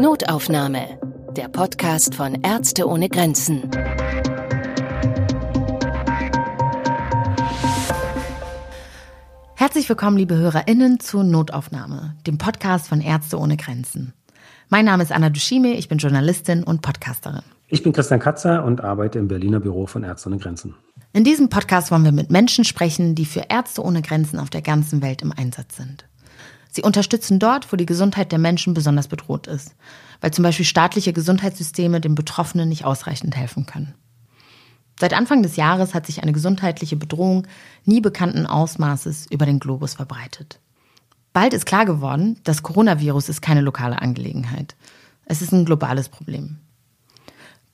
Notaufnahme. Der Podcast von Ärzte ohne Grenzen. Herzlich willkommen, liebe HörerInnen, zu Notaufnahme, dem Podcast von Ärzte ohne Grenzen. Mein Name ist Anna Dushime, ich bin Journalistin und Podcasterin. Ich bin Christian Katzer und arbeite im Berliner Büro von Ärzte ohne Grenzen. In diesem Podcast wollen wir mit Menschen sprechen, die für Ärzte ohne Grenzen auf der ganzen Welt im Einsatz sind. Sie unterstützen dort, wo die Gesundheit der Menschen besonders bedroht ist, weil zum Beispiel staatliche Gesundheitssysteme den Betroffenen nicht ausreichend helfen können. Seit Anfang des Jahres hat sich eine gesundheitliche Bedrohung nie bekannten Ausmaßes über den Globus verbreitet. Bald ist klar geworden, das Coronavirus ist keine lokale Angelegenheit. Es ist ein globales Problem.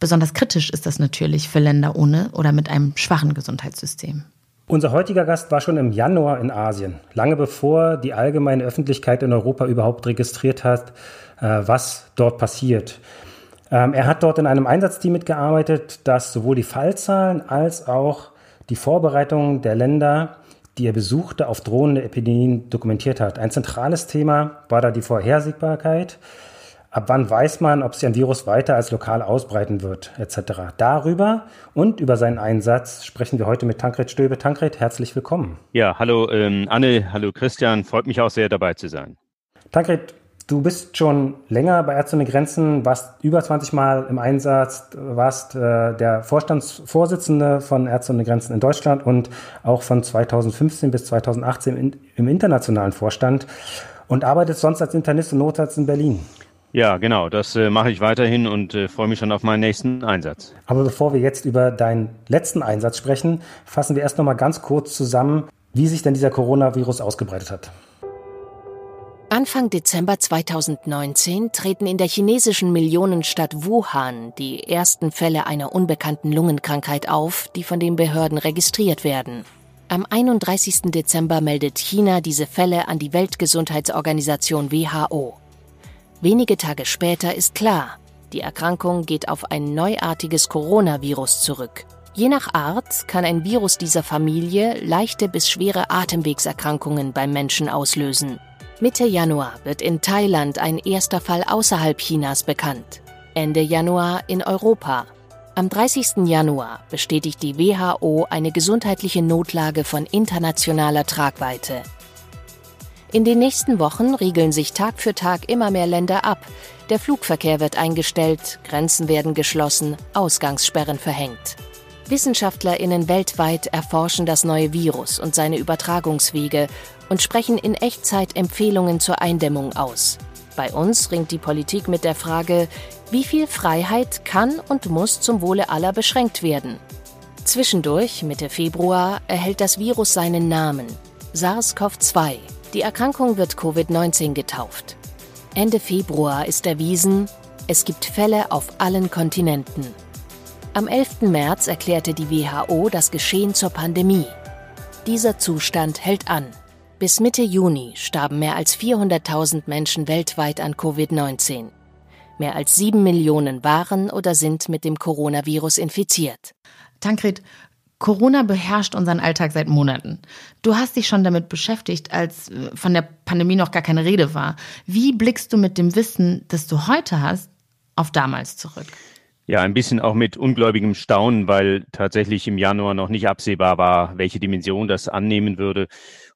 Besonders kritisch ist das natürlich für Länder ohne oder mit einem schwachen Gesundheitssystem. Unser heutiger Gast war schon im Januar in Asien, lange bevor die allgemeine Öffentlichkeit in Europa überhaupt registriert hat, äh, was dort passiert. Ähm, er hat dort in einem Einsatzteam mitgearbeitet, das sowohl die Fallzahlen als auch die Vorbereitungen der Länder, die er besuchte, auf drohende Epidemien dokumentiert hat. Ein zentrales Thema war da die Vorhersehbarkeit Ab wann weiß man, ob sich ein Virus weiter als lokal ausbreiten wird, etc. Darüber und über seinen Einsatz sprechen wir heute mit Tankred Stöbe. Tankred, herzlich willkommen. Ja, hallo ähm, Anne, hallo Christian, freut mich auch sehr dabei zu sein. Tankred, du bist schon länger bei Ärzte ohne Grenzen, warst über 20 Mal im Einsatz, warst äh, der Vorstandsvorsitzende von Ärzte ohne Grenzen in Deutschland und auch von 2015 bis 2018 in, im internationalen Vorstand und arbeitest sonst als Internist und Notarzt in Berlin. Ja, genau, das äh, mache ich weiterhin und äh, freue mich schon auf meinen nächsten Einsatz. Aber bevor wir jetzt über deinen letzten Einsatz sprechen, fassen wir erst noch mal ganz kurz zusammen, wie sich denn dieser Coronavirus ausgebreitet hat. Anfang Dezember 2019 treten in der chinesischen Millionenstadt Wuhan die ersten Fälle einer unbekannten Lungenkrankheit auf, die von den Behörden registriert werden. Am 31. Dezember meldet China diese Fälle an die Weltgesundheitsorganisation WHO. Wenige Tage später ist klar, die Erkrankung geht auf ein neuartiges Coronavirus zurück. Je nach Art kann ein Virus dieser Familie leichte bis schwere Atemwegserkrankungen beim Menschen auslösen. Mitte Januar wird in Thailand ein erster Fall außerhalb Chinas bekannt. Ende Januar in Europa. Am 30. Januar bestätigt die WHO eine gesundheitliche Notlage von internationaler Tragweite. In den nächsten Wochen riegeln sich Tag für Tag immer mehr Länder ab. Der Flugverkehr wird eingestellt, Grenzen werden geschlossen, Ausgangssperren verhängt. Wissenschaftlerinnen weltweit erforschen das neue Virus und seine Übertragungswege und sprechen in Echtzeit Empfehlungen zur Eindämmung aus. Bei uns ringt die Politik mit der Frage, wie viel Freiheit kann und muss zum Wohle aller beschränkt werden. Zwischendurch, Mitte Februar, erhält das Virus seinen Namen SARS-CoV-2 die Erkrankung wird Covid-19 getauft. Ende Februar ist erwiesen, es gibt Fälle auf allen Kontinenten. Am 11. März erklärte die WHO das Geschehen zur Pandemie. Dieser Zustand hält an. Bis Mitte Juni starben mehr als 400.000 Menschen weltweit an Covid-19. Mehr als sieben Millionen waren oder sind mit dem Coronavirus infiziert. Tankred, Corona beherrscht unseren Alltag seit Monaten. Du hast dich schon damit beschäftigt, als äh, von der Pandemie noch gar keine Rede war. Wie blickst du mit dem Wissen, das du heute hast, auf damals zurück? Ja, ein bisschen auch mit ungläubigem Staunen, weil tatsächlich im Januar noch nicht absehbar war, welche Dimension das annehmen würde.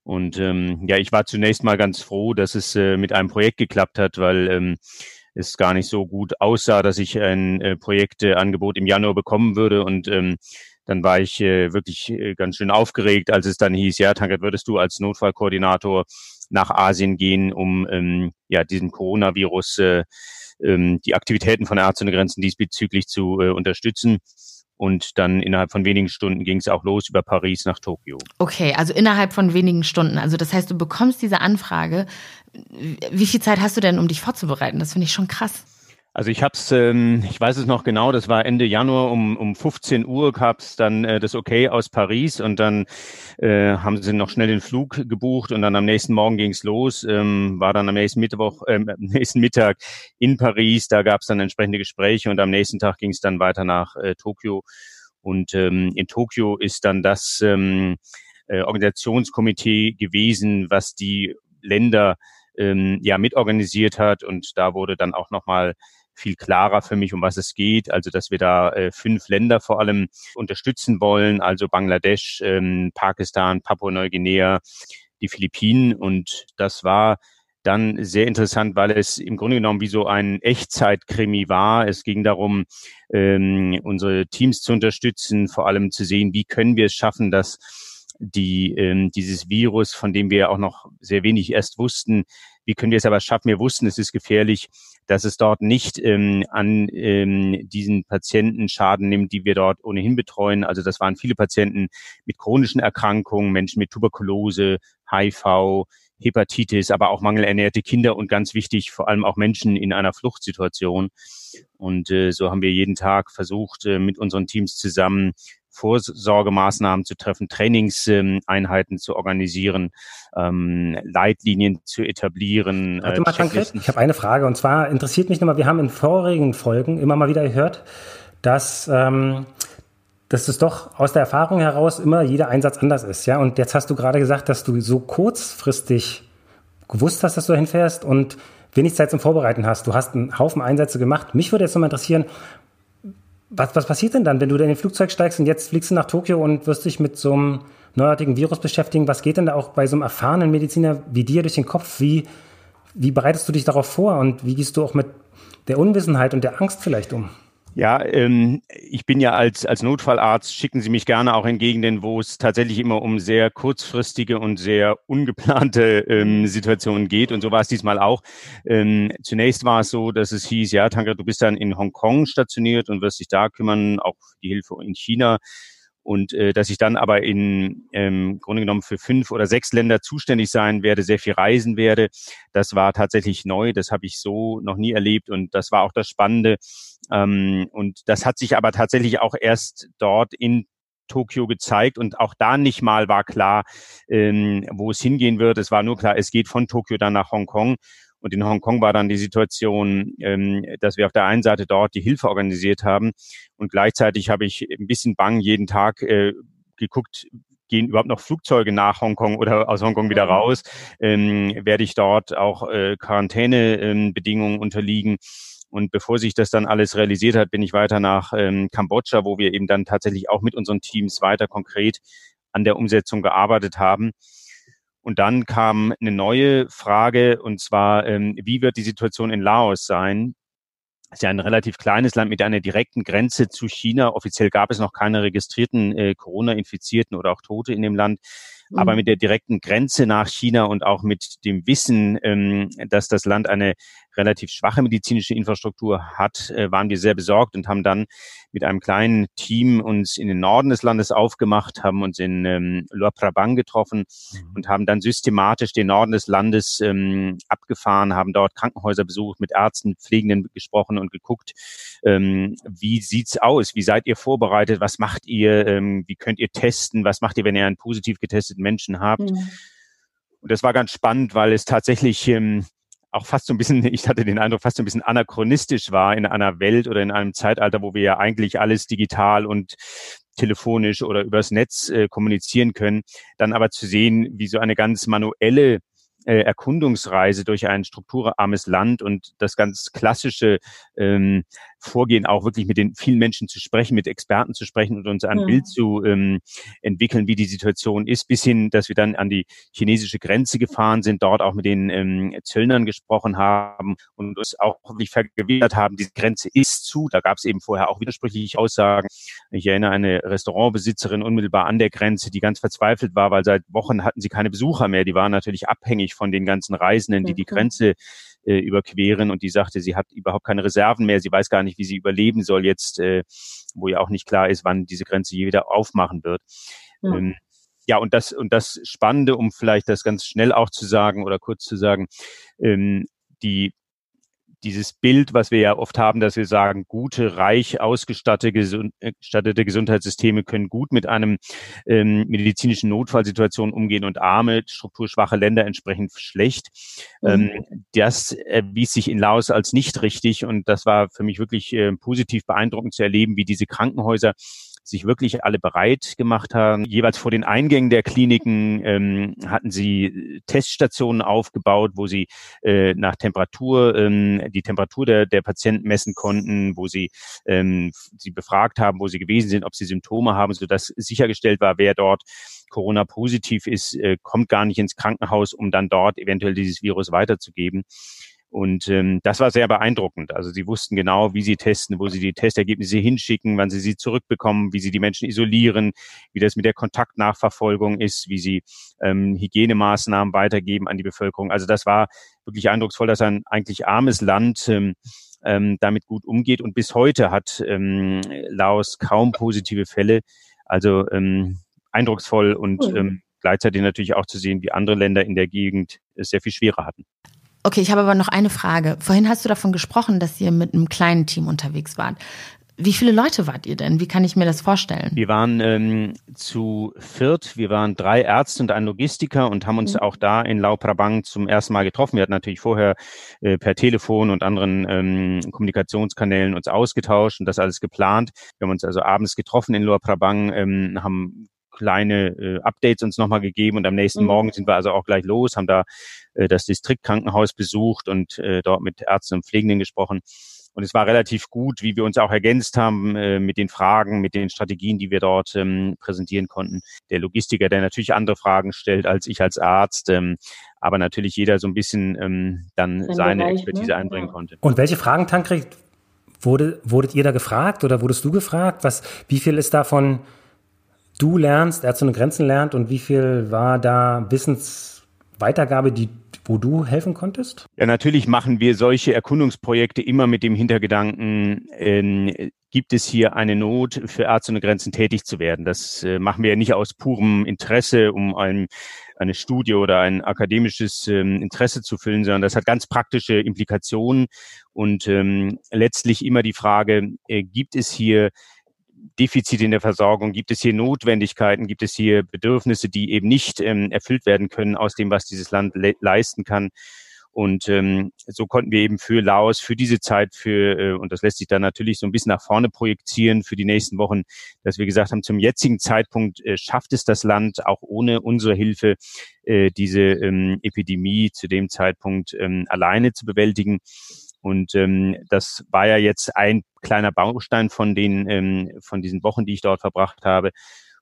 Und ähm, ja, ich war zunächst mal ganz froh, dass es äh, mit einem Projekt geklappt hat, weil ähm, es gar nicht so gut aussah, dass ich ein äh, Projektangebot im Januar bekommen würde. Und ähm, dann war ich äh, wirklich äh, ganz schön aufgeregt, als es dann hieß, ja, Tankert, würdest du als Notfallkoordinator nach Asien gehen, um ähm, ja diesem Coronavirus äh, ähm, die Aktivitäten von Ärzte ohne Grenzen diesbezüglich zu äh, unterstützen. Und dann innerhalb von wenigen Stunden ging es auch los über Paris nach Tokio. Okay, also innerhalb von wenigen Stunden. Also das heißt, du bekommst diese Anfrage. Wie viel Zeit hast du denn, um dich vorzubereiten? Das finde ich schon krass. Also ich habe es, ähm, ich weiß es noch genau, das war Ende Januar um, um 15 Uhr gab es dann äh, das Okay aus Paris und dann äh, haben sie noch schnell den Flug gebucht und dann am nächsten Morgen ging's los, ähm, war dann am nächsten Mittwoch, äh, nächsten Mittag in Paris, da gab es dann entsprechende Gespräche und am nächsten Tag ging es dann weiter nach äh, Tokio und ähm, in Tokio ist dann das ähm, äh, Organisationskomitee gewesen, was die Länder ähm, ja mitorganisiert hat. Und da wurde dann auch nochmal viel klarer für mich, um was es geht. Also, dass wir da äh, fünf Länder vor allem unterstützen wollen, also Bangladesch, ähm, Pakistan, Papua-Neuguinea, die Philippinen. Und das war dann sehr interessant, weil es im Grunde genommen wie so ein Echtzeitkrimi war. Es ging darum, ähm, unsere Teams zu unterstützen, vor allem zu sehen, wie können wir es schaffen, dass die ähm, dieses Virus, von dem wir auch noch sehr wenig erst wussten, wie können wir es aber schaffen? Wir wussten, es ist gefährlich, dass es dort nicht ähm, an ähm, diesen Patienten Schaden nimmt, die wir dort ohnehin betreuen. Also das waren viele Patienten mit chronischen Erkrankungen, Menschen mit Tuberkulose, HIV, Hepatitis, aber auch mangelernährte Kinder und ganz wichtig, vor allem auch Menschen in einer Fluchtsituation. Und äh, so haben wir jeden Tag versucht, äh, mit unseren Teams zusammen Vorsorgemaßnahmen zu treffen, Trainingseinheiten zu organisieren, ähm, Leitlinien zu etablieren. Warte mal, äh, ich habe eine Frage und zwar interessiert mich nochmal, wir haben in vorigen Folgen immer mal wieder gehört, dass ähm, dass es doch aus der Erfahrung heraus immer jeder Einsatz anders ist, ja. Und jetzt hast du gerade gesagt, dass du so kurzfristig gewusst hast, dass du hinfährst und wenig Zeit zum Vorbereiten hast. Du hast einen Haufen Einsätze gemacht. Mich würde jetzt nochmal interessieren, was, was passiert denn dann, wenn du in den Flugzeug steigst und jetzt fliegst du nach Tokio und wirst dich mit so einem neuartigen Virus beschäftigen? Was geht denn da auch bei so einem erfahrenen Mediziner wie dir durch den Kopf? Wie, wie bereitest du dich darauf vor und wie gehst du auch mit der Unwissenheit und der Angst vielleicht um? Ja, ähm, ich bin ja als, als Notfallarzt, schicken Sie mich gerne auch in Gegenden, wo es tatsächlich immer um sehr kurzfristige und sehr ungeplante ähm, Situationen geht. Und so war es diesmal auch. Ähm, zunächst war es so, dass es hieß, ja, Tanker, du bist dann in Hongkong stationiert und wirst dich da kümmern, auch die Hilfe in China und äh, dass ich dann aber in ähm, Grunde genommen für fünf oder sechs Länder zuständig sein werde, sehr viel reisen werde. Das war tatsächlich neu, das habe ich so noch nie erlebt und das war auch das Spannende. Ähm, und das hat sich aber tatsächlich auch erst dort in Tokio gezeigt und auch da nicht mal war klar, ähm, wo es hingehen wird. Es war nur klar, es geht von Tokio dann nach Hongkong. Und in Hongkong war dann die Situation, ähm, dass wir auf der einen Seite dort die Hilfe organisiert haben und gleichzeitig habe ich ein bisschen bang jeden Tag äh, geguckt, gehen überhaupt noch Flugzeuge nach Hongkong oder aus Hongkong wieder mhm. raus? Ähm, werde ich dort auch äh, Quarantänebedingungen ähm, unterliegen? Und bevor sich das dann alles realisiert hat, bin ich weiter nach ähm, Kambodscha, wo wir eben dann tatsächlich auch mit unseren Teams weiter konkret an der Umsetzung gearbeitet haben. Und dann kam eine neue Frage, und zwar, ähm, wie wird die Situation in Laos sein? Es ist ja ein relativ kleines Land mit einer direkten Grenze zu China. Offiziell gab es noch keine registrierten äh, Corona-Infizierten oder auch Tote in dem Land. Mhm. Aber mit der direkten Grenze nach China und auch mit dem Wissen, ähm, dass das Land eine relativ schwache medizinische Infrastruktur hat, äh, waren wir sehr besorgt und haben dann mit einem kleinen Team uns in den Norden des Landes aufgemacht, haben uns in ähm, Luar Prabang getroffen mhm. und haben dann systematisch den Norden des Landes ähm, abgefahren, haben dort Krankenhäuser besucht, mit Ärzten, Pflegenden gesprochen und geguckt, ähm, wie sieht's aus, wie seid ihr vorbereitet, was macht ihr, ähm, wie könnt ihr testen, was macht ihr, wenn ihr einen positiv getesteten Menschen habt. Mhm. Und das war ganz spannend, weil es tatsächlich ähm, auch fast so ein bisschen, ich hatte den Eindruck, fast so ein bisschen anachronistisch war in einer Welt oder in einem Zeitalter, wo wir ja eigentlich alles digital und telefonisch oder übers Netz äh, kommunizieren können, dann aber zu sehen, wie so eine ganz manuelle äh, Erkundungsreise durch ein strukturarmes Land und das ganz klassische ähm, Vorgehen, auch wirklich mit den vielen Menschen zu sprechen, mit Experten zu sprechen und uns ein ja. Bild zu ähm, entwickeln, wie die Situation ist, bis hin, dass wir dann an die chinesische Grenze gefahren sind, dort auch mit den ähm, Zöllnern gesprochen haben und uns auch wirklich vergewissert haben, diese Grenze ist zu. Da gab es eben vorher auch widersprüchliche Aussagen. Ich erinnere eine Restaurantbesitzerin unmittelbar an der Grenze, die ganz verzweifelt war, weil seit Wochen hatten sie keine Besucher mehr. Die waren natürlich abhängig von den ganzen Reisenden, die die Grenze äh, überqueren und die sagte, sie hat überhaupt keine Reserven mehr, sie weiß gar nicht, wie sie überleben soll jetzt, äh, wo ja auch nicht klar ist, wann diese Grenze je wieder aufmachen wird. Ja. Ähm, ja, und das, und das Spannende, um vielleicht das ganz schnell auch zu sagen oder kurz zu sagen, ähm, die dieses Bild, was wir ja oft haben, dass wir sagen, gute, reich ausgestattete, gesund, Gesundheitssysteme können gut mit einem ähm, medizinischen Notfallsituation umgehen und arme, strukturschwache Länder entsprechend schlecht. Mhm. Ähm, das erwies sich in Laos als nicht richtig und das war für mich wirklich äh, positiv beeindruckend zu erleben, wie diese Krankenhäuser sich wirklich alle bereit gemacht haben. Jeweils vor den Eingängen der Kliniken ähm, hatten sie Teststationen aufgebaut, wo sie äh, nach Temperatur ähm, die Temperatur der, der Patienten messen konnten, wo sie ähm, sie befragt haben, wo sie gewesen sind, ob sie Symptome haben, sodass sichergestellt war, wer dort Corona positiv ist, äh, kommt gar nicht ins Krankenhaus, um dann dort eventuell dieses Virus weiterzugeben. Und ähm, das war sehr beeindruckend. Also sie wussten genau, wie sie testen, wo sie die Testergebnisse hinschicken, wann sie sie zurückbekommen, wie sie die Menschen isolieren, wie das mit der Kontaktnachverfolgung ist, wie sie ähm, Hygienemaßnahmen weitergeben an die Bevölkerung. Also das war wirklich eindrucksvoll, dass ein eigentlich armes Land ähm, ähm, damit gut umgeht. Und bis heute hat ähm, Laos kaum positive Fälle. Also ähm, eindrucksvoll und ähm, gleichzeitig natürlich auch zu sehen, wie andere Länder in der Gegend es sehr viel schwerer hatten. Okay, ich habe aber noch eine Frage. Vorhin hast du davon gesprochen, dass ihr mit einem kleinen Team unterwegs wart. Wie viele Leute wart ihr denn? Wie kann ich mir das vorstellen? Wir waren ähm, zu viert. Wir waren drei Ärzte und ein Logistiker und haben uns mhm. auch da in Lau Prabang zum ersten Mal getroffen. Wir hatten natürlich vorher äh, per Telefon und anderen ähm, Kommunikationskanälen uns ausgetauscht und das alles geplant. Wir haben uns also abends getroffen in Lau Prabang, ähm, haben kleine äh, Updates uns nochmal gegeben und am nächsten mhm. Morgen sind wir also auch gleich los, haben da äh, das Distriktkrankenhaus besucht und äh, dort mit Ärzten und Pflegenden gesprochen. Und es war relativ gut, wie wir uns auch ergänzt haben äh, mit den Fragen, mit den Strategien, die wir dort ähm, präsentieren konnten. Der Logistiker, der natürlich andere Fragen stellt als ich als Arzt, ähm, aber natürlich jeder so ein bisschen ähm, dann Ein seine Bereich, Expertise ne? einbringen ja. konnte. Und welche Fragen, Tankred, wurde, wurdet ihr da gefragt oder wurdest du gefragt? Was, wie viel ist davon du lernst, Ärzte ohne Grenzen lernt und wie viel war da Wissensweitergabe, die wo du helfen konntest? Ja, natürlich machen wir solche Erkundungsprojekte immer mit dem Hintergedanken, äh, gibt es hier eine Not für Ärzte ohne Grenzen tätig zu werden. Das äh, machen wir ja nicht aus purem Interesse, um ein, eine Studie oder ein akademisches ähm, Interesse zu füllen, sondern das hat ganz praktische Implikationen und ähm, letztlich immer die Frage, äh, gibt es hier Defizite in der Versorgung? Gibt es hier Notwendigkeiten? Gibt es hier Bedürfnisse, die eben nicht ähm, erfüllt werden können aus dem, was dieses Land le leisten kann? Und ähm, so konnten wir eben für Laos, für diese Zeit, für, äh, und das lässt sich dann natürlich so ein bisschen nach vorne projizieren für die nächsten Wochen, dass wir gesagt haben, zum jetzigen Zeitpunkt äh, schafft es das Land auch ohne unsere Hilfe, äh, diese ähm, Epidemie zu dem Zeitpunkt ähm, alleine zu bewältigen. Und ähm, das war ja jetzt ein kleiner Baustein von den ähm, von diesen Wochen, die ich dort verbracht habe.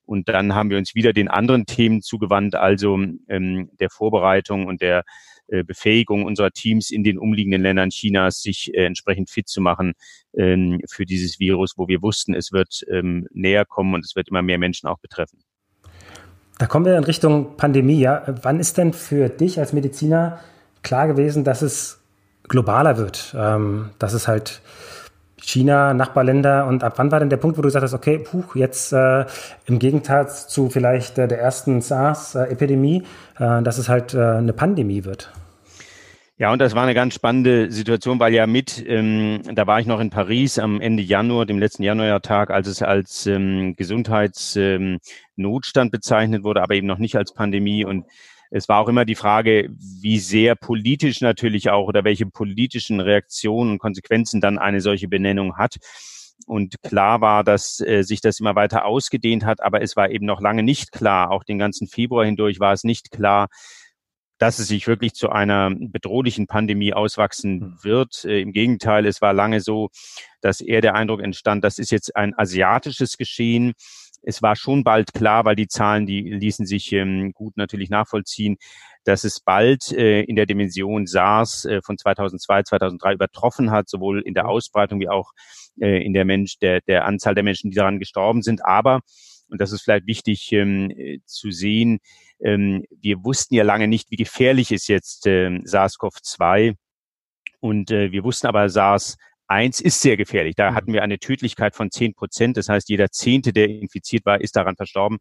Und dann haben wir uns wieder den anderen Themen zugewandt, also ähm, der Vorbereitung und der äh, Befähigung unserer Teams in den umliegenden Ländern Chinas, sich äh, entsprechend fit zu machen ähm, für dieses Virus, wo wir wussten, es wird ähm, näher kommen und es wird immer mehr Menschen auch betreffen. Da kommen wir in Richtung Pandemie. Ja. Wann ist denn für dich als Mediziner klar gewesen, dass es globaler wird. Ähm, das ist halt China, Nachbarländer und ab wann war denn der Punkt, wo du gesagt hast, okay, puh, jetzt äh, im Gegenteil zu vielleicht äh, der ersten SARS-Epidemie, äh, dass es halt äh, eine Pandemie wird? Ja, und das war eine ganz spannende Situation, weil ja mit, ähm, da war ich noch in Paris am Ende Januar, dem letzten Januartag, als es als ähm, Gesundheitsnotstand ähm, bezeichnet wurde, aber eben noch nicht als Pandemie. Und es war auch immer die Frage, wie sehr politisch natürlich auch oder welche politischen Reaktionen und Konsequenzen dann eine solche Benennung hat. Und klar war, dass äh, sich das immer weiter ausgedehnt hat, aber es war eben noch lange nicht klar, auch den ganzen Februar hindurch war es nicht klar, dass es sich wirklich zu einer bedrohlichen Pandemie auswachsen hm. wird. Äh, Im Gegenteil, es war lange so, dass eher der Eindruck entstand, das ist jetzt ein asiatisches Geschehen es war schon bald klar, weil die Zahlen, die ließen sich ähm, gut natürlich nachvollziehen, dass es bald äh, in der Dimension SARS äh, von 2002, 2003 übertroffen hat, sowohl in der mhm. Ausbreitung wie auch äh, in der Mensch, der, der Anzahl der Menschen, die daran gestorben sind. Aber, und das ist vielleicht wichtig ähm, äh, zu sehen, ähm, wir wussten ja lange nicht, wie gefährlich ist jetzt äh, SARS-CoV-2. Und äh, wir wussten aber, SARS Eins ist sehr gefährlich. Da mhm. hatten wir eine Tödlichkeit von zehn Prozent. Das heißt, jeder Zehnte, der infiziert war, ist daran verstorben.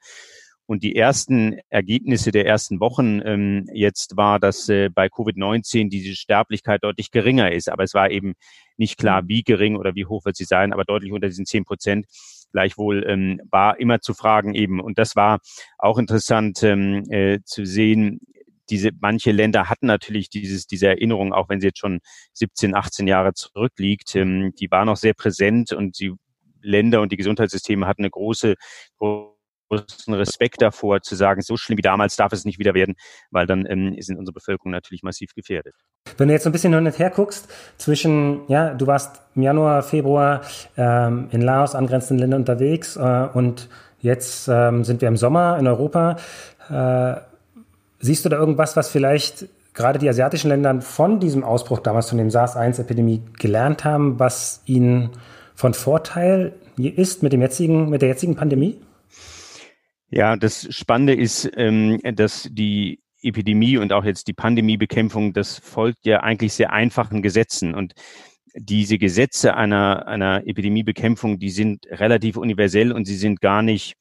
Und die ersten Ergebnisse der ersten Wochen ähm, jetzt war, dass äh, bei Covid-19 diese Sterblichkeit deutlich geringer ist. Aber es war eben nicht klar, mhm. wie gering oder wie hoch wird sie sein, aber deutlich unter diesen zehn Prozent. Gleichwohl ähm, war immer zu fragen eben. Und das war auch interessant ähm, äh, zu sehen, diese manche Länder hatten natürlich dieses, diese Erinnerung, auch wenn sie jetzt schon 17, 18 Jahre zurückliegt, ähm, die war noch sehr präsent und sie Länder und die Gesundheitssysteme hatten eine große, großen Respekt davor, zu sagen, so schlimm wie damals darf es nicht wieder werden, weil dann ähm, sind unsere Bevölkerung natürlich massiv gefährdet. Wenn du jetzt ein bisschen hin und her guckst, zwischen, ja, du warst im Januar, Februar ähm, in Laos, angrenzenden Ländern unterwegs äh, und jetzt ähm, sind wir im Sommer in Europa. Äh, siehst du da irgendwas, was vielleicht gerade die asiatischen Länder von diesem Ausbruch damals von dem SARS-1-Epidemie gelernt haben, was ihnen von Vorteil ist mit dem jetzigen, mit der jetzigen Pandemie? Ja, das Spannende ist, ähm, dass die Epidemie und auch jetzt die Pandemiebekämpfung, das folgt ja eigentlich sehr einfachen Gesetzen. Und diese Gesetze einer, einer Epidemiebekämpfung, die sind relativ universell und sie sind gar nicht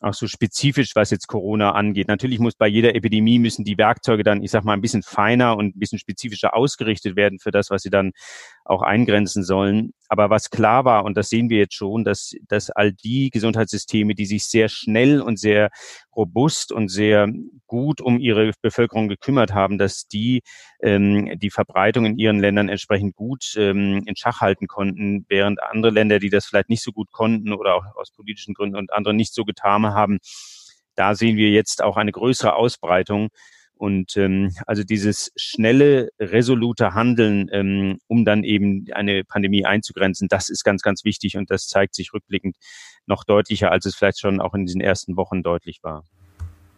auch so spezifisch, was jetzt Corona angeht. Natürlich muss bei jeder Epidemie müssen die Werkzeuge dann, ich sag mal, ein bisschen feiner und ein bisschen spezifischer ausgerichtet werden für das, was sie dann auch eingrenzen sollen. Aber was klar war, und das sehen wir jetzt schon, dass, dass all die Gesundheitssysteme, die sich sehr schnell und sehr robust und sehr gut um ihre Bevölkerung gekümmert haben, dass die ähm, die Verbreitung in ihren Ländern entsprechend gut ähm, in Schach halten konnten, während andere Länder, die das vielleicht nicht so gut konnten oder auch aus politischen Gründen und andere nicht so getan haben, da sehen wir jetzt auch eine größere Ausbreitung und ähm, also dieses schnelle, resolute Handeln, ähm, um dann eben eine Pandemie einzugrenzen, das ist ganz, ganz wichtig und das zeigt sich rückblickend noch deutlicher, als es vielleicht schon auch in diesen ersten Wochen deutlich war.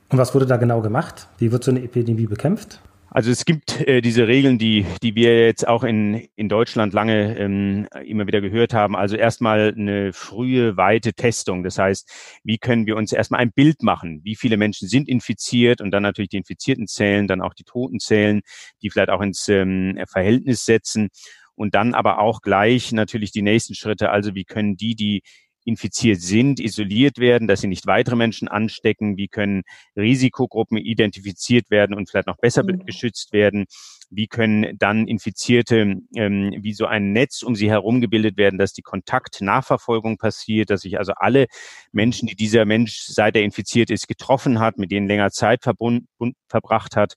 Und was wurde da genau gemacht? Wie wird so eine Epidemie bekämpft? Also es gibt äh, diese Regeln, die, die wir jetzt auch in, in Deutschland lange ähm, immer wieder gehört haben. Also erstmal eine frühe, weite Testung. Das heißt, wie können wir uns erstmal ein Bild machen? Wie viele Menschen sind infiziert und dann natürlich die infizierten Zellen, dann auch die toten Zellen, die vielleicht auch ins ähm, Verhältnis setzen. Und dann aber auch gleich natürlich die nächsten Schritte. Also wie können die, die infiziert sind, isoliert werden, dass sie nicht weitere Menschen anstecken? Wie können Risikogruppen identifiziert werden und vielleicht noch besser mhm. geschützt werden? Wie können dann Infizierte ähm, wie so ein Netz um sie herum gebildet werden, dass die Kontaktnachverfolgung passiert, dass sich also alle Menschen, die dieser Mensch, seit er infiziert ist, getroffen hat, mit denen länger Zeit verbracht hat,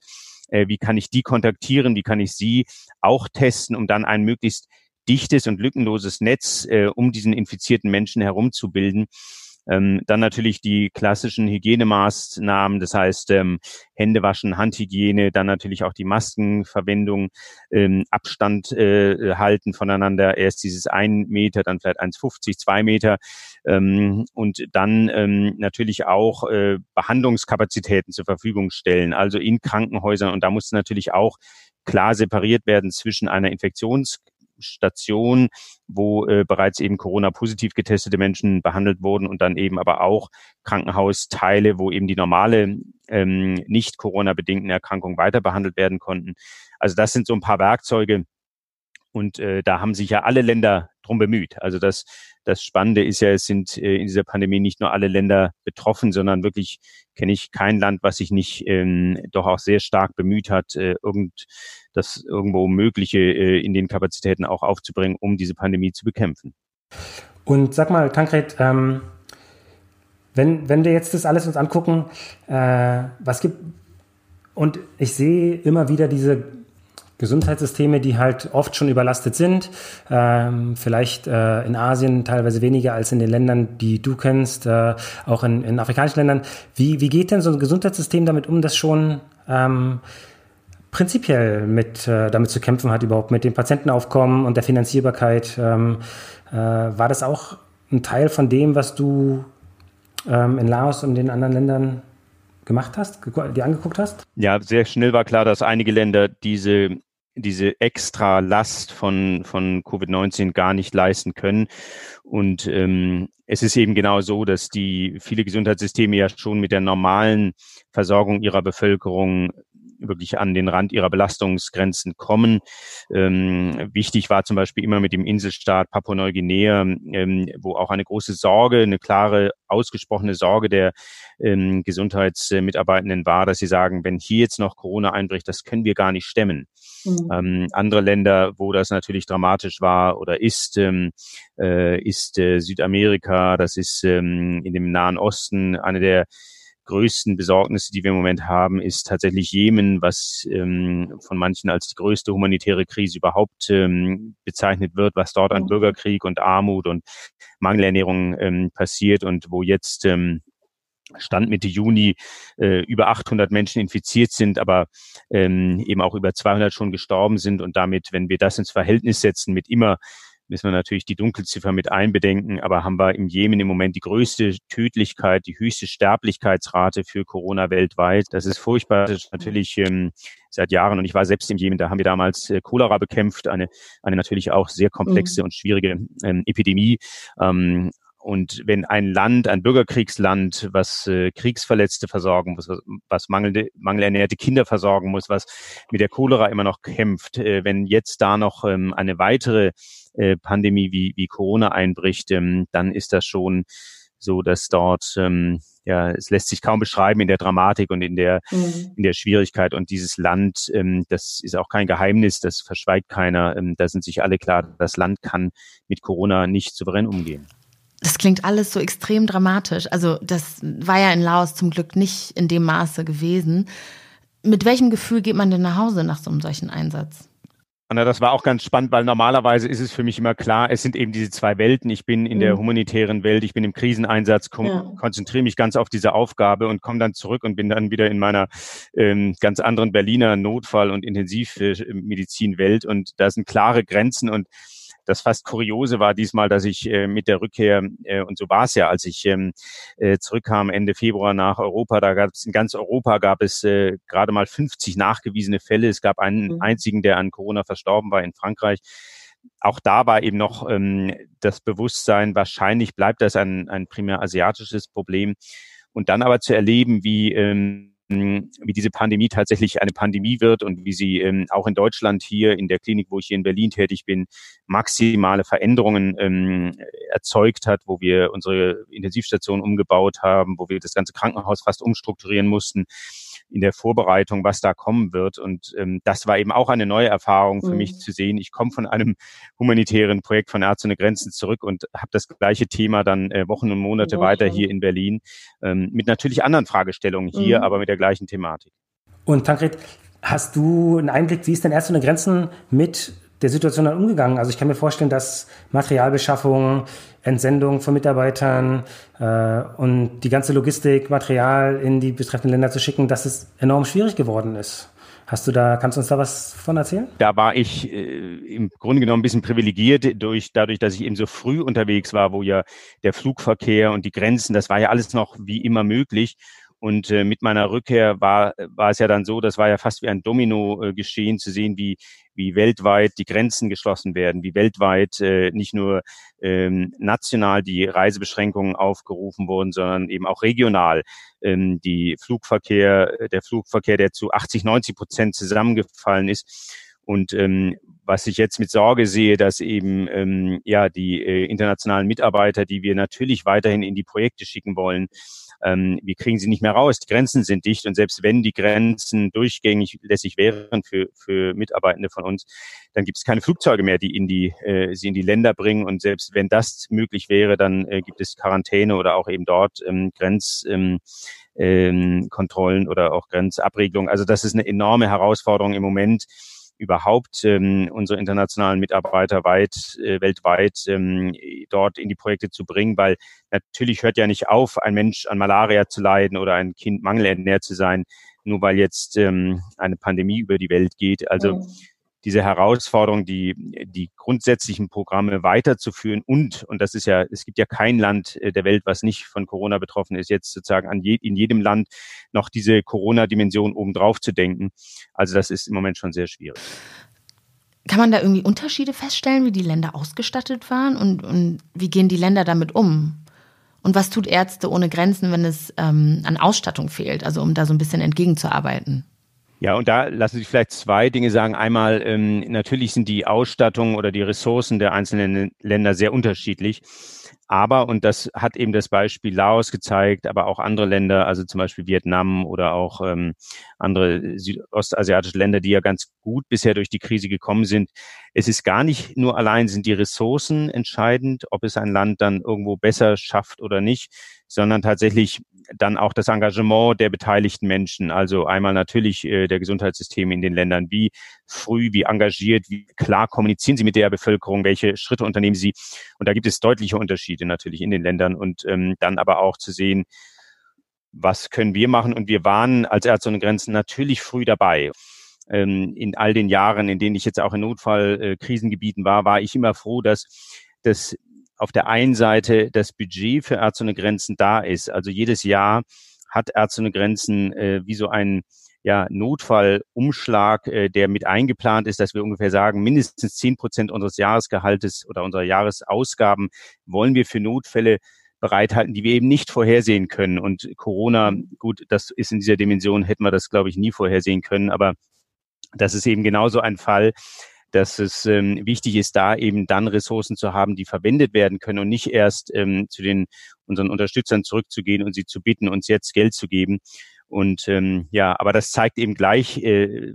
äh, wie kann ich die kontaktieren, wie kann ich sie auch testen, um dann ein möglichst dichtes und lückenloses Netz äh, um diesen infizierten Menschen herumzubilden. Ähm, dann natürlich die klassischen Hygienemaßnahmen, das heißt ähm, Hände waschen, Handhygiene, dann natürlich auch die Maskenverwendung, ähm, Abstand äh, halten voneinander, erst dieses ein Meter, dann vielleicht 1,50, zwei Meter. Ähm, und dann ähm, natürlich auch äh, Behandlungskapazitäten zur Verfügung stellen, also in Krankenhäusern. Und da muss natürlich auch klar separiert werden zwischen einer Infektions Station, wo äh, bereits eben Corona-positiv getestete Menschen behandelt wurden und dann eben aber auch Krankenhausteile, wo eben die normale, ähm, nicht Corona-bedingten Erkrankungen weiter behandelt werden konnten. Also das sind so ein paar Werkzeuge, und äh, da haben sich ja alle Länder drum bemüht. Also das, das Spannende ist ja, es sind äh, in dieser Pandemie nicht nur alle Länder betroffen, sondern wirklich kenne ich kein Land, was sich nicht ähm, doch auch sehr stark bemüht hat, äh, irgend das irgendwo Mögliche äh, in den Kapazitäten auch aufzubringen, um diese Pandemie zu bekämpfen. Und sag mal, Tankred, ähm, wenn, wenn wir jetzt das alles uns angucken, äh, was gibt, und ich sehe immer wieder diese Gesundheitssysteme, die halt oft schon überlastet sind, ähm, vielleicht äh, in Asien teilweise weniger als in den Ländern, die du kennst, äh, auch in, in afrikanischen Ländern. Wie, wie geht denn so ein Gesundheitssystem damit um, das schon ähm, prinzipiell mit äh, damit zu kämpfen hat, überhaupt mit dem Patientenaufkommen und der Finanzierbarkeit? Ähm, äh, war das auch ein Teil von dem, was du ähm, in Laos und den anderen Ländern gemacht hast, dir angeguckt hast? Ja, sehr schnell war klar, dass einige Länder diese diese extra Last von, von Covid-19 gar nicht leisten können. Und ähm, es ist eben genau so, dass die viele Gesundheitssysteme ja schon mit der normalen Versorgung ihrer Bevölkerung wirklich an den Rand ihrer Belastungsgrenzen kommen. Ähm, wichtig war zum Beispiel immer mit dem Inselstaat Papua-Neuguinea, ähm, wo auch eine große Sorge, eine klare, ausgesprochene Sorge der ähm, Gesundheitsmitarbeitenden war, dass sie sagen, wenn hier jetzt noch Corona einbricht, das können wir gar nicht stemmen. Mhm. Ähm, andere Länder, wo das natürlich dramatisch war oder ist, ähm, äh, ist äh, Südamerika, das ist ähm, in dem Nahen Osten eine der größten Besorgnisse, die wir im Moment haben, ist tatsächlich Jemen, was ähm, von manchen als die größte humanitäre Krise überhaupt ähm, bezeichnet wird, was dort an. Bürgerkrieg und Armut und Mangelernährung ähm, passiert und wo jetzt ähm, Stand Mitte Juni äh, über 800 Menschen infiziert sind, aber ähm, eben auch über 200 schon gestorben sind. Und damit, wenn wir das ins Verhältnis setzen mit immer müssen wir natürlich die Dunkelziffer mit einbedenken, aber haben wir im Jemen im Moment die größte Tödlichkeit, die höchste Sterblichkeitsrate für Corona weltweit. Das ist furchtbar. Das ist natürlich ähm, seit Jahren und ich war selbst im Jemen, da haben wir damals äh, Cholera bekämpft, eine, eine natürlich auch sehr komplexe mhm. und schwierige ähm, Epidemie. Ähm, und wenn ein Land, ein Bürgerkriegsland, was äh, Kriegsverletzte versorgen muss, was, was mangelnde, mangelernährte Kinder versorgen muss, was mit der Cholera immer noch kämpft, äh, wenn jetzt da noch ähm, eine weitere äh, Pandemie wie, wie Corona einbricht, ähm, dann ist das schon so, dass dort ähm, ja, es lässt sich kaum beschreiben in der Dramatik und in der mhm. in der Schwierigkeit. Und dieses Land, ähm, das ist auch kein Geheimnis, das verschweigt keiner. Ähm, da sind sich alle klar, das Land kann mit Corona nicht souverän umgehen. Das klingt alles so extrem dramatisch. Also das war ja in Laos zum Glück nicht in dem Maße gewesen. Mit welchem Gefühl geht man denn nach Hause nach so einem solchen Einsatz? Anna, das war auch ganz spannend, weil normalerweise ist es für mich immer klar, es sind eben diese zwei Welten. Ich bin in mhm. der humanitären Welt, ich bin im Kriseneinsatz, ja. konzentriere mich ganz auf diese Aufgabe und komme dann zurück und bin dann wieder in meiner ähm, ganz anderen Berliner Notfall- und Intensivmedizinwelt. Und da sind klare Grenzen und das fast Kuriose war diesmal, dass ich äh, mit der Rückkehr, äh, und so war es ja, als ich ähm, äh, zurückkam Ende Februar nach Europa, da gab es in ganz Europa gab es äh, gerade mal 50 nachgewiesene Fälle. Es gab einen mhm. einzigen, der an Corona verstorben war in Frankreich auch da war eben noch ähm, das Bewusstsein, wahrscheinlich bleibt das ein, ein primär asiatisches Problem. Und dann aber zu erleben, wie ähm, wie diese Pandemie tatsächlich eine Pandemie wird und wie sie ähm, auch in Deutschland hier in der Klinik, wo ich hier in Berlin tätig bin, maximale Veränderungen ähm, erzeugt hat, wo wir unsere Intensivstation umgebaut haben, wo wir das ganze Krankenhaus fast umstrukturieren mussten in der Vorbereitung, was da kommen wird. Und ähm, das war eben auch eine neue Erfahrung für mhm. mich zu sehen. Ich komme von einem humanitären Projekt von Ärzte ohne Grenzen zurück und habe das gleiche Thema dann äh, Wochen und Monate ja, weiter hier in Berlin ähm, mit natürlich anderen Fragestellungen hier, mhm. aber mit der gleichen Thematik. Und Tankred, hast du einen Einblick, wie ist denn Ärzte ohne Grenzen mit der Situation dann umgegangen? Also ich kann mir vorstellen, dass Materialbeschaffung, Entsendung von Mitarbeitern äh, und die ganze Logistik, Material in die betreffenden Länder zu schicken, dass es enorm schwierig geworden ist. Hast du da, kannst du uns da was von erzählen? Da war ich äh, im Grunde genommen ein bisschen privilegiert durch, dadurch, dass ich eben so früh unterwegs war, wo ja der Flugverkehr und die Grenzen, das war ja alles noch wie immer möglich. Und äh, mit meiner Rückkehr war, war es ja dann so, das war ja fast wie ein Domino äh, geschehen, zu sehen, wie, wie weltweit die Grenzen geschlossen werden, wie weltweit äh, nicht nur ähm, national die Reisebeschränkungen aufgerufen wurden, sondern eben auch regional ähm, die Flugverkehr, der Flugverkehr, der zu 80, 90 Prozent zusammengefallen ist. Und ähm, was ich jetzt mit Sorge sehe, dass eben ähm, ja die äh, internationalen Mitarbeiter, die wir natürlich weiterhin in die Projekte schicken wollen, ähm, wir kriegen sie nicht mehr raus. Die Grenzen sind dicht und selbst wenn die Grenzen durchgängig lässig wären für, für Mitarbeitende von uns, dann gibt es keine Flugzeuge mehr, die in die, äh, sie in die Länder bringen. Und selbst wenn das möglich wäre, dann äh, gibt es Quarantäne oder auch eben dort ähm, Grenzkontrollen ähm, ähm, oder auch Grenzabregelungen. Also das ist eine enorme Herausforderung im Moment überhaupt ähm, unsere internationalen Mitarbeiter weit, äh, weltweit ähm, dort in die Projekte zu bringen, weil natürlich hört ja nicht auf, ein Mensch an Malaria zu leiden oder ein Kind mangelernährt zu sein, nur weil jetzt ähm, eine Pandemie über die Welt geht. Also mhm diese Herausforderung, die, die grundsätzlichen Programme weiterzuführen und, und das ist ja, es gibt ja kein Land äh, der Welt, was nicht von Corona betroffen ist, jetzt sozusagen an je, in jedem Land noch diese Corona-Dimension obendrauf zu denken. Also das ist im Moment schon sehr schwierig. Kann man da irgendwie Unterschiede feststellen, wie die Länder ausgestattet waren und, und wie gehen die Länder damit um? Und was tut Ärzte ohne Grenzen, wenn es ähm, an Ausstattung fehlt, also um da so ein bisschen entgegenzuarbeiten? Ja, und da lassen sich vielleicht zwei Dinge sagen. Einmal, ähm, natürlich sind die Ausstattungen oder die Ressourcen der einzelnen Länder sehr unterschiedlich. Aber, und das hat eben das Beispiel Laos gezeigt, aber auch andere Länder, also zum Beispiel Vietnam oder auch ähm, andere südostasiatische Länder, die ja ganz gut bisher durch die Krise gekommen sind. Es ist gar nicht nur allein sind die Ressourcen entscheidend, ob es ein Land dann irgendwo besser schafft oder nicht, sondern tatsächlich dann auch das Engagement der beteiligten Menschen. Also einmal natürlich äh, der Gesundheitssysteme in den Ländern. Wie früh, wie engagiert, wie klar kommunizieren sie mit der Bevölkerung, welche Schritte unternehmen sie. Und da gibt es deutliche Unterschiede natürlich in den Ländern und ähm, dann aber auch zu sehen, was können wir machen? Und wir waren als Ärzte ohne Grenzen natürlich früh dabei. Ähm, in all den Jahren, in denen ich jetzt auch in Notfallkrisengebieten äh, war, war ich immer froh, dass, dass auf der einen Seite das Budget für Ärzte ohne Grenzen da ist. Also jedes Jahr hat Ärzte ohne Grenzen äh, wie so ein ja, Notfallumschlag, äh, der mit eingeplant ist, dass wir ungefähr sagen, mindestens zehn Prozent unseres Jahresgehaltes oder unserer Jahresausgaben wollen wir für Notfälle bereithalten, die wir eben nicht vorhersehen können. Und Corona, gut, das ist in dieser Dimension, hätten wir das, glaube ich, nie vorhersehen können. Aber das ist eben genauso ein Fall, dass es ähm, wichtig ist, da eben dann Ressourcen zu haben, die verwendet werden können und nicht erst ähm, zu den unseren Unterstützern zurückzugehen und sie zu bitten, uns jetzt Geld zu geben. Und ähm, ja, aber das zeigt eben gleich äh,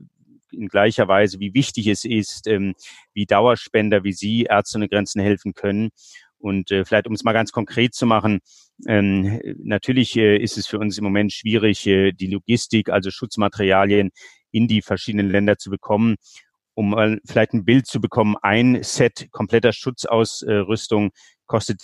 in gleicher Weise, wie wichtig es ist, ähm, wie Dauerspender wie Sie Ärzte ohne Grenzen helfen können. Und äh, vielleicht, um es mal ganz konkret zu machen, ähm, natürlich äh, ist es für uns im Moment schwierig, äh, die Logistik, also Schutzmaterialien in die verschiedenen Länder zu bekommen. Um mal vielleicht ein Bild zu bekommen, ein Set kompletter Schutzausrüstung kostet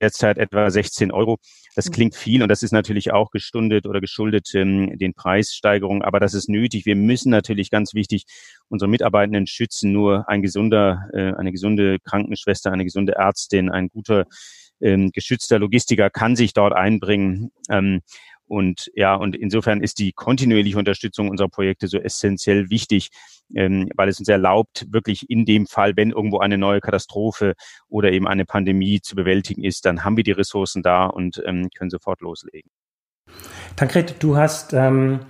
derzeit etwa 16 Euro. Das mhm. klingt viel und das ist natürlich auch gestundet oder geschuldet ähm, den Preissteigerungen, aber das ist nötig. Wir müssen natürlich ganz wichtig unsere Mitarbeitenden schützen. Nur ein gesunder, äh, eine gesunde Krankenschwester, eine gesunde Ärztin, ein guter ähm, geschützter Logistiker kann sich dort einbringen. Ähm, und ja, und insofern ist die kontinuierliche Unterstützung unserer Projekte so essentiell wichtig, ähm, weil es uns erlaubt, wirklich in dem Fall, wenn irgendwo eine neue Katastrophe oder eben eine Pandemie zu bewältigen ist, dann haben wir die Ressourcen da und ähm, können sofort loslegen. Tankred, du hast ähm,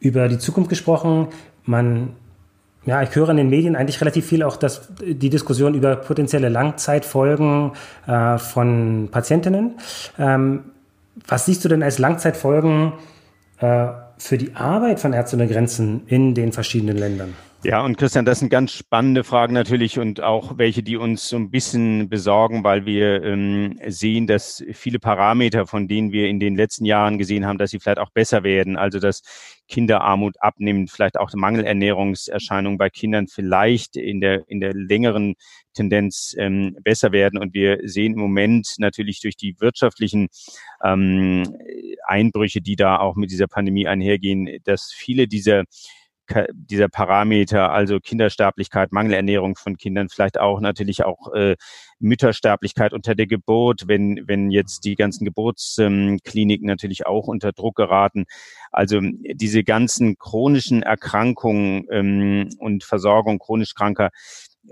über die Zukunft gesprochen. Man ja, ich höre in den Medien eigentlich relativ viel auch dass die Diskussion über potenzielle Langzeitfolgen äh, von Patientinnen. Ähm, was siehst du denn als Langzeitfolgen äh, für die Arbeit von Ärzte ohne Grenzen in den verschiedenen Ländern? Ja, und Christian, das sind ganz spannende Fragen natürlich und auch welche, die uns so ein bisschen besorgen, weil wir ähm, sehen, dass viele Parameter, von denen wir in den letzten Jahren gesehen haben, dass sie vielleicht auch besser werden, also dass Kinderarmut abnimmt, vielleicht auch Mangelernährungserscheinungen bei Kindern vielleicht in der, in der längeren Tendenz ähm, besser werden. Und wir sehen im Moment natürlich durch die wirtschaftlichen ähm, Einbrüche, die da auch mit dieser Pandemie einhergehen, dass viele dieser dieser Parameter, also Kindersterblichkeit, Mangelernährung von Kindern, vielleicht auch natürlich auch äh, Müttersterblichkeit unter der Geburt, wenn, wenn jetzt die ganzen Geburtskliniken natürlich auch unter Druck geraten. Also diese ganzen chronischen Erkrankungen ähm, und Versorgung chronisch Kranker,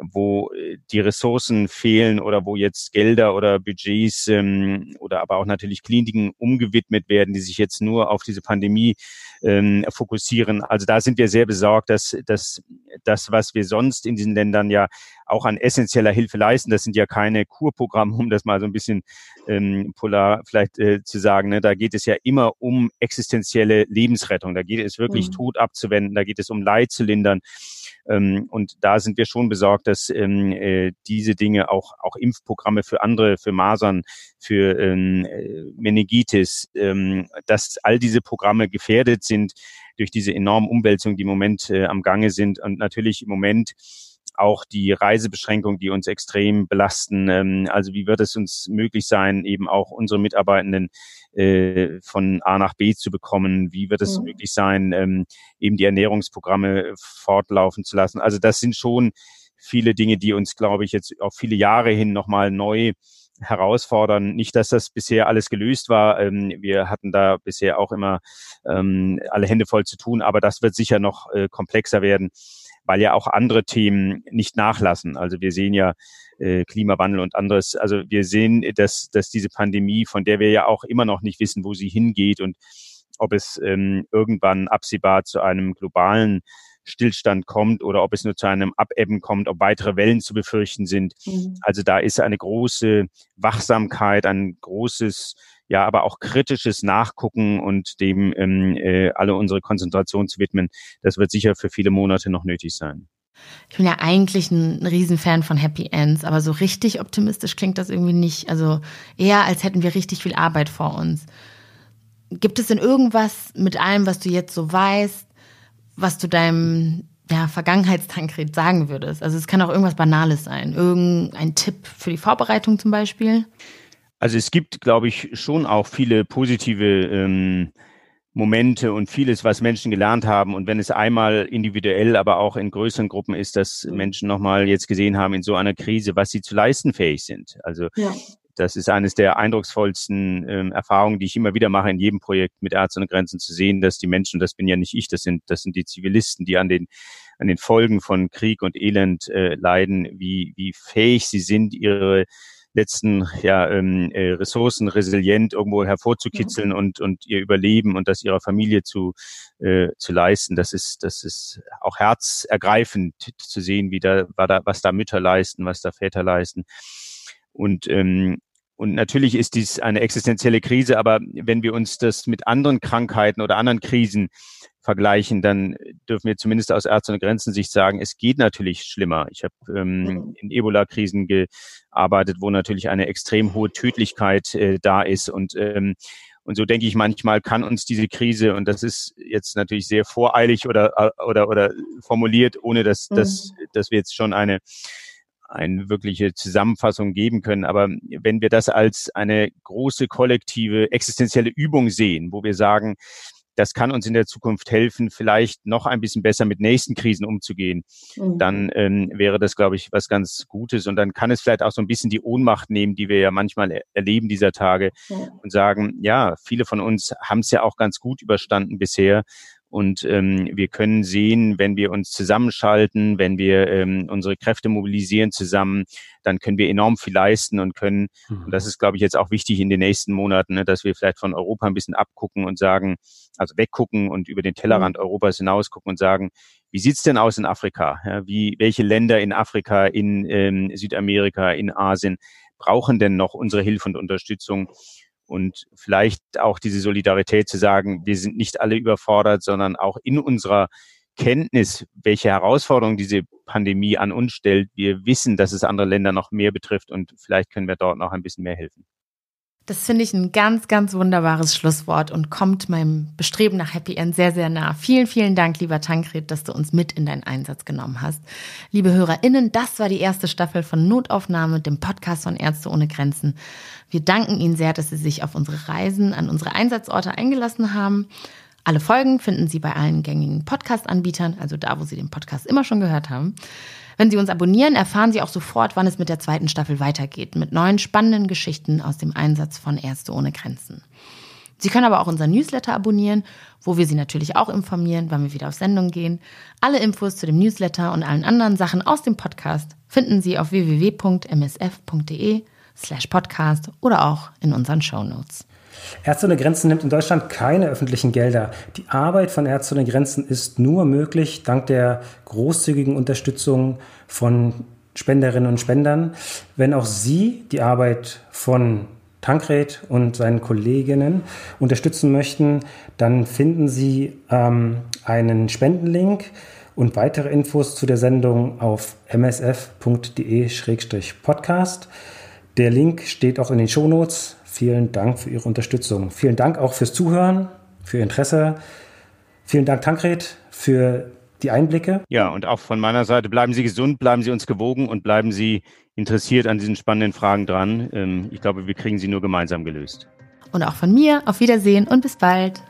wo äh, die Ressourcen fehlen oder wo jetzt Gelder oder Budgets ähm, oder aber auch natürlich Kliniken umgewidmet werden, die sich jetzt nur auf diese Pandemie ähm, fokussieren. Also da sind wir sehr besorgt, dass, dass das, was wir sonst in diesen Ländern ja auch an essentieller Hilfe leisten, das sind ja keine Kurprogramme, um das mal so ein bisschen ähm, polar vielleicht äh, zu sagen. Ne? Da geht es ja immer um existenzielle Lebensrettung. Da geht es wirklich mhm. Tod abzuwenden, da geht es um Leid zu lindern. Ähm, und da sind wir schon besorgt, dass ähm, äh, diese Dinge auch, auch Impfprogramme für andere, für Masern, für ähm, äh, Meningitis, ähm, dass all diese Programme gefährdet sind durch diese enormen Umwälzungen, die im Moment äh, am Gange sind. Und natürlich im Moment auch die Reisebeschränkungen, die uns extrem belasten. Ähm, also wie wird es uns möglich sein, eben auch unsere Mitarbeitenden äh, von A nach B zu bekommen? Wie wird es mhm. möglich sein, ähm, eben die Ernährungsprogramme fortlaufen zu lassen? Also das sind schon viele Dinge, die uns, glaube ich, jetzt auch viele Jahre hin nochmal neu herausfordern. Nicht, dass das bisher alles gelöst war. Ähm, wir hatten da bisher auch immer ähm, alle Hände voll zu tun, aber das wird sicher noch äh, komplexer werden weil ja auch andere Themen nicht nachlassen. Also wir sehen ja äh, Klimawandel und anderes. Also wir sehen, dass, dass diese Pandemie, von der wir ja auch immer noch nicht wissen, wo sie hingeht und ob es ähm, irgendwann absehbar zu einem globalen Stillstand kommt oder ob es nur zu einem Abebben kommt, ob weitere Wellen zu befürchten sind. Mhm. Also da ist eine große Wachsamkeit, ein großes ja, aber auch kritisches Nachgucken und dem ähm, äh, alle unsere Konzentration zu widmen, das wird sicher für viele Monate noch nötig sein. Ich bin ja eigentlich ein Riesenfan von Happy Ends, aber so richtig optimistisch klingt das irgendwie nicht. Also eher, als hätten wir richtig viel Arbeit vor uns. Gibt es denn irgendwas mit allem, was du jetzt so weißt, was du deinem ja, Vergangenheitstankred sagen würdest? Also es kann auch irgendwas Banales sein. Irgendein Tipp für die Vorbereitung zum Beispiel? Also es gibt, glaube ich, schon auch viele positive ähm, Momente und vieles, was Menschen gelernt haben. Und wenn es einmal individuell, aber auch in größeren Gruppen ist, dass. Menschen nochmal jetzt gesehen haben in so einer Krise, was sie zu leisten fähig sind. Also ja. Das ist eines der eindrucksvollsten ähm, Erfahrungen, die ich immer wieder mache in jedem Projekt mit Ärzte und Grenzen zu sehen, dass die Menschen, das bin ja nicht ich, das sind, das sind die Zivilisten, die an den an den Folgen von Krieg und Elend äh, leiden, wie, wie fähig sie sind, ihre letzten ja, ähm, äh, Ressourcen resilient irgendwo hervorzukitzeln ja. und, und ihr Überleben und das ihrer Familie zu, äh, zu leisten. Das ist, das ist auch herzergreifend zu sehen, wie da, was da Mütter leisten, was da Väter leisten. Und ähm, und natürlich ist dies eine existenzielle Krise, aber wenn wir uns das mit anderen Krankheiten oder anderen Krisen vergleichen, dann dürfen wir zumindest aus Ärzte und Grenzen Sicht sagen, es geht natürlich schlimmer. Ich habe ähm, in Ebola-Krisen gearbeitet, wo natürlich eine extrem hohe Tödlichkeit äh, da ist und ähm, und so denke ich manchmal kann uns diese Krise, und das ist jetzt natürlich sehr voreilig oder, oder, oder formuliert, ohne dass, mhm. dass, dass wir jetzt schon eine, eine wirkliche Zusammenfassung geben können. Aber wenn wir das als eine große kollektive existenzielle Übung sehen, wo wir sagen, das kann uns in der Zukunft helfen, vielleicht noch ein bisschen besser mit nächsten Krisen umzugehen. Mhm. Dann ähm, wäre das, glaube ich, was ganz Gutes. Und dann kann es vielleicht auch so ein bisschen die Ohnmacht nehmen, die wir ja manchmal erleben dieser Tage ja. und sagen, ja, viele von uns haben es ja auch ganz gut überstanden bisher. Und ähm, wir können sehen, wenn wir uns zusammenschalten, wenn wir ähm, unsere Kräfte mobilisieren zusammen, dann können wir enorm viel leisten und können, mhm. und das ist, glaube ich, jetzt auch wichtig in den nächsten Monaten, ne, dass wir vielleicht von Europa ein bisschen abgucken und sagen, also weggucken und über den Tellerrand mhm. Europas hinaus gucken und sagen, wie sieht's denn aus in Afrika? Ja, wie, welche Länder in Afrika, in ähm, Südamerika, in Asien brauchen denn noch unsere Hilfe und Unterstützung? Und vielleicht auch diese Solidarität zu sagen, wir sind nicht alle überfordert, sondern auch in unserer Kenntnis, welche Herausforderungen diese Pandemie an uns stellt. Wir wissen, dass es andere Länder noch mehr betrifft und vielleicht können wir dort noch ein bisschen mehr helfen. Das finde ich ein ganz, ganz wunderbares Schlusswort und kommt meinem Bestreben nach Happy End sehr, sehr nah. Vielen, vielen Dank, lieber Tankred, dass du uns mit in deinen Einsatz genommen hast. Liebe HörerInnen, das war die erste Staffel von Notaufnahme, dem Podcast von Ärzte ohne Grenzen. Wir danken Ihnen sehr, dass Sie sich auf unsere Reisen an unsere Einsatzorte eingelassen haben. Alle Folgen finden Sie bei allen gängigen Podcast-Anbietern, also da, wo Sie den Podcast immer schon gehört haben. Wenn Sie uns abonnieren, erfahren Sie auch sofort, wann es mit der zweiten Staffel weitergeht, mit neuen spannenden Geschichten aus dem Einsatz von Ärzte ohne Grenzen. Sie können aber auch unser Newsletter abonnieren, wo wir Sie natürlich auch informieren, wann wir wieder auf Sendung gehen. Alle Infos zu dem Newsletter und allen anderen Sachen aus dem Podcast finden Sie auf www.msf.de slash podcast oder auch in unseren Show Notes. Ärzte ohne Grenzen nimmt in Deutschland keine öffentlichen Gelder. Die Arbeit von Ärzte ohne Grenzen ist nur möglich dank der großzügigen Unterstützung von Spenderinnen und Spendern. Wenn auch Sie die Arbeit von Tankred und seinen Kolleginnen unterstützen möchten, dann finden Sie ähm, einen Spendenlink und weitere Infos zu der Sendung auf msf.de-podcast. Der Link steht auch in den Shownotes. Vielen Dank für Ihre Unterstützung. Vielen Dank auch fürs Zuhören, für Ihr Interesse. Vielen Dank, Tankred, für die Einblicke. Ja, und auch von meiner Seite bleiben Sie gesund, bleiben Sie uns gewogen und bleiben Sie interessiert an diesen spannenden Fragen dran. Ähm, ich glaube, wir kriegen sie nur gemeinsam gelöst. Und auch von mir, auf Wiedersehen und bis bald.